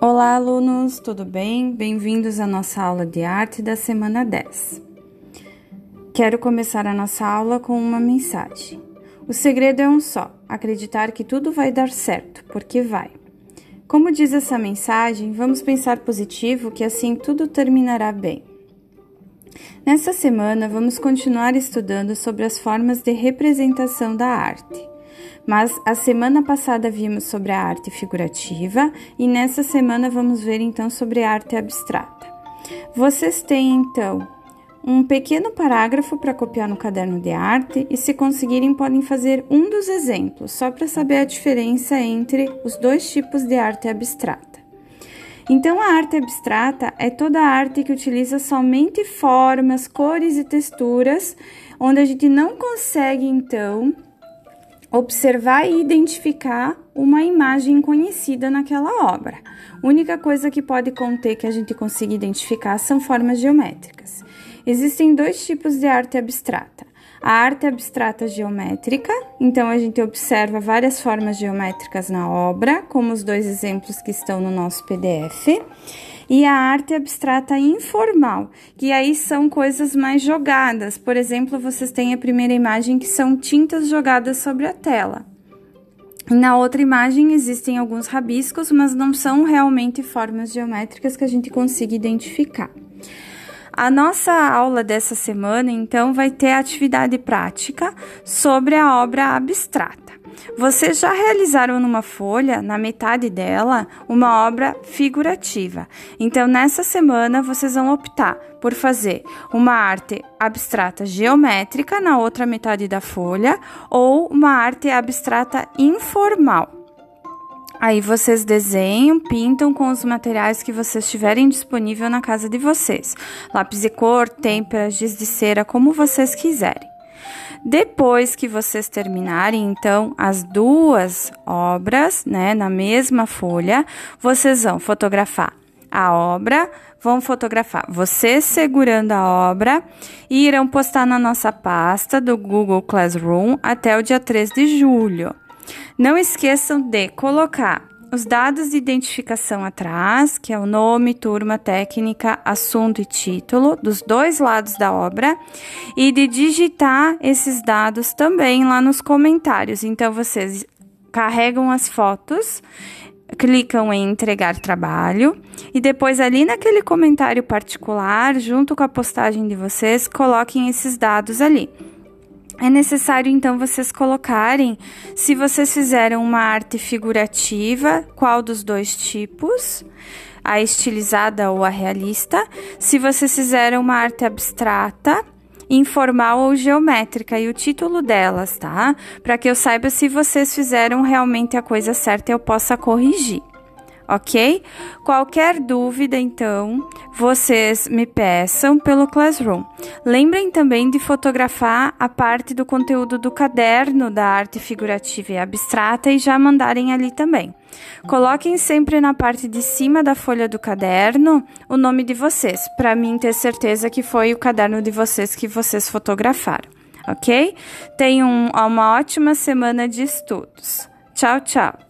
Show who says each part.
Speaker 1: Olá, alunos, tudo bem? Bem-vindos à nossa aula de arte da semana 10. Quero começar a nossa aula com uma mensagem. O segredo é um só: acreditar que tudo vai dar certo, porque vai. Como diz essa mensagem, vamos pensar positivo que assim tudo terminará bem. Nessa semana, vamos continuar estudando sobre as formas de representação da arte. Mas a semana passada vimos sobre a arte figurativa e nessa semana vamos ver então sobre a arte abstrata. Vocês têm então um pequeno parágrafo para copiar no caderno de arte e, se conseguirem, podem fazer um dos exemplos, só para saber a diferença entre os dois tipos de arte abstrata. Então, a arte abstrata é toda a arte que utiliza somente formas, cores e texturas, onde a gente não consegue então observar e identificar uma imagem conhecida naquela obra. A única coisa que pode conter que a gente consiga identificar são formas geométricas. Existem dois tipos de arte abstrata. A arte abstrata geométrica, então a gente observa várias formas geométricas na obra, como os dois exemplos que estão no nosso PDF e a arte abstrata informal, que aí são coisas mais jogadas. Por exemplo, vocês têm a primeira imagem que são tintas jogadas sobre a tela. Na outra imagem existem alguns rabiscos, mas não são realmente formas geométricas que a gente consiga identificar. A nossa aula dessa semana, então, vai ter atividade prática sobre a obra abstrata. Vocês já realizaram numa folha, na metade dela, uma obra figurativa. Então, nessa semana, vocês vão optar por fazer uma arte abstrata geométrica na outra metade da folha ou uma arte abstrata informal. Aí vocês desenham, pintam com os materiais que vocês tiverem disponível na casa de vocês. Lápis de cor, têmperas, giz de cera, como vocês quiserem. Depois que vocês terminarem, então, as duas obras, né, na mesma folha, vocês vão fotografar a obra, vão fotografar vocês segurando a obra e irão postar na nossa pasta do Google Classroom até o dia 3 de julho. Não esqueçam de colocar os dados de identificação atrás, que é o nome, turma, técnica, assunto e título, dos dois lados da obra, e de digitar esses dados também lá nos comentários. Então, vocês carregam as fotos, clicam em entregar trabalho e depois ali naquele comentário particular, junto com a postagem de vocês, coloquem esses dados ali. É necessário então vocês colocarem se vocês fizeram uma arte figurativa, qual dos dois tipos, a estilizada ou a realista, se vocês fizeram uma arte abstrata, informal ou geométrica. E o título delas, tá? Para que eu saiba se vocês fizeram realmente a coisa certa e eu possa corrigir ok? Qualquer dúvida, então, vocês me peçam pelo Classroom. Lembrem também de fotografar a parte do conteúdo do caderno da arte figurativa e abstrata e já mandarem ali também. Coloquem sempre na parte de cima da folha do caderno o nome de vocês, para mim ter certeza que foi o caderno de vocês que vocês fotografaram, ok? Tenham uma ótima semana de estudos. Tchau, tchau!